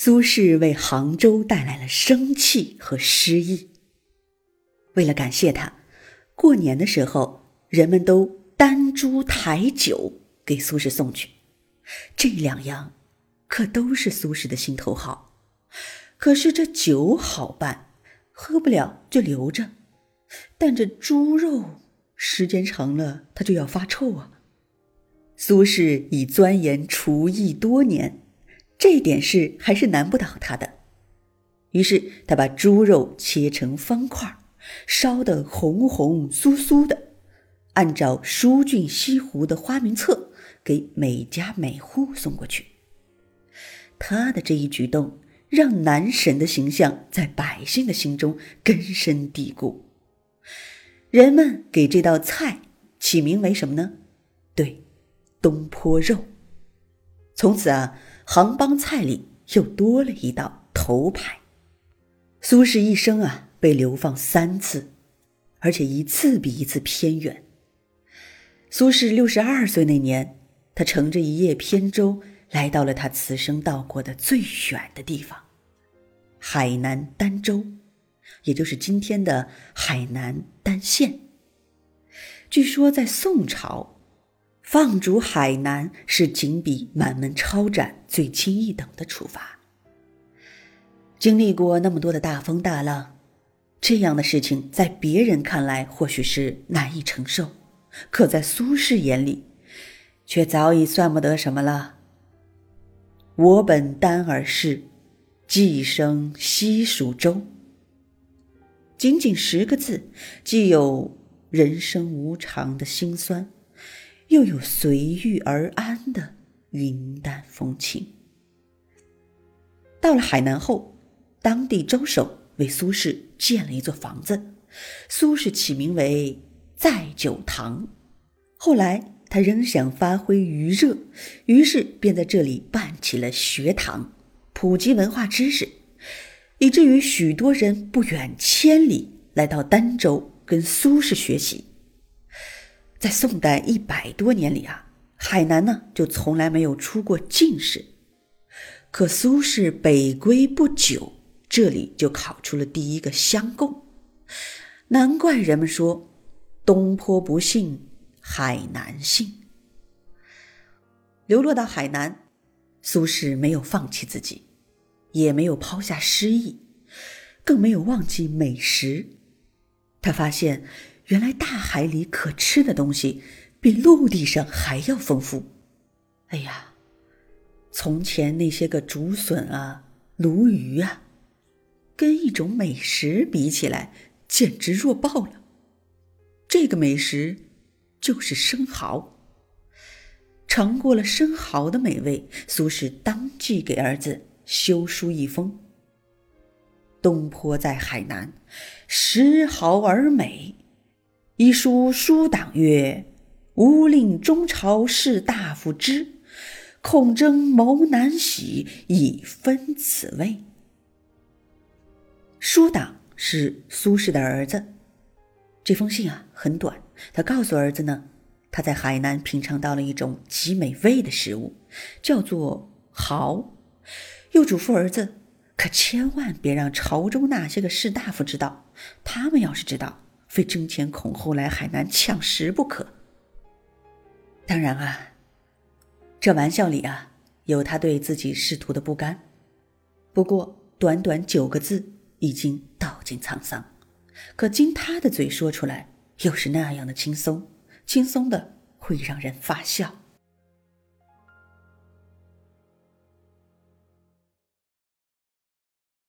苏轼为杭州带来了生气和诗意。为了感谢他，过年的时候人们都担猪抬酒给苏轼送去。这两样可都是苏轼的心头好。可是这酒好办，喝不了就留着；但这猪肉时间长了，它就要发臭啊。苏轼已钻研厨艺多年。这点事还是难不倒他的，于是他把猪肉切成方块，烧得红红酥酥的，按照书郡西湖的花名册给每家每户送过去。他的这一举动，让男神的形象在百姓的心中根深蒂固。人们给这道菜起名为什么呢？对，东坡肉。从此啊。杭帮菜里又多了一道头牌。苏轼一生啊被流放三次，而且一次比一次偏远。苏轼六十二岁那年，他乘着一叶扁舟来到了他此生到过的最远的地方——海南儋州，也就是今天的海南儋县。据说在宋朝。放逐海南是仅比满门抄斩最轻一等的处罚。经历过那么多的大风大浪，这样的事情在别人看来或许是难以承受，可在苏轼眼里，却早已算不得什么了。我本丹耳氏，寄生西蜀州。仅仅十个字，既有人生无常的辛酸。又有随遇而安的云淡风轻。到了海南后，当地州守为苏轼建了一座房子，苏轼起名为载酒堂。后来他仍想发挥余热，于是便在这里办起了学堂，普及文化知识，以至于许多人不远千里来到儋州跟苏轼学习。在宋代一百多年里啊，海南呢就从来没有出过进士。可苏轼北归不久，这里就考出了第一个乡贡。难怪人们说“东坡不信海南信”。流落到海南，苏轼没有放弃自己，也没有抛下诗意，更没有忘记美食。他发现。原来大海里可吃的东西比陆地上还要丰富。哎呀，从前那些个竹笋啊、鲈鱼啊，跟一种美食比起来，简直弱爆了。这个美食就是生蚝。尝过了生蚝的美味，苏轼当即给儿子修书一封：“东坡在海南，食蚝而美。”一书书党曰：“吾令中朝士大夫知，恐争谋难喜，以分此位。”书党是苏轼的儿子。这封信啊很短，他告诉儿子呢，他在海南品尝到了一种极美味的食物，叫做蚝，又嘱咐儿子，可千万别让朝中那些个士大夫知道，他们要是知道。非争前恐后来海南抢食不可。当然啊，这玩笑里啊有他对自己仕途的不甘。不过短短九个字已经道尽沧桑，可经他的嘴说出来，又是那样的轻松，轻松的会让人发笑。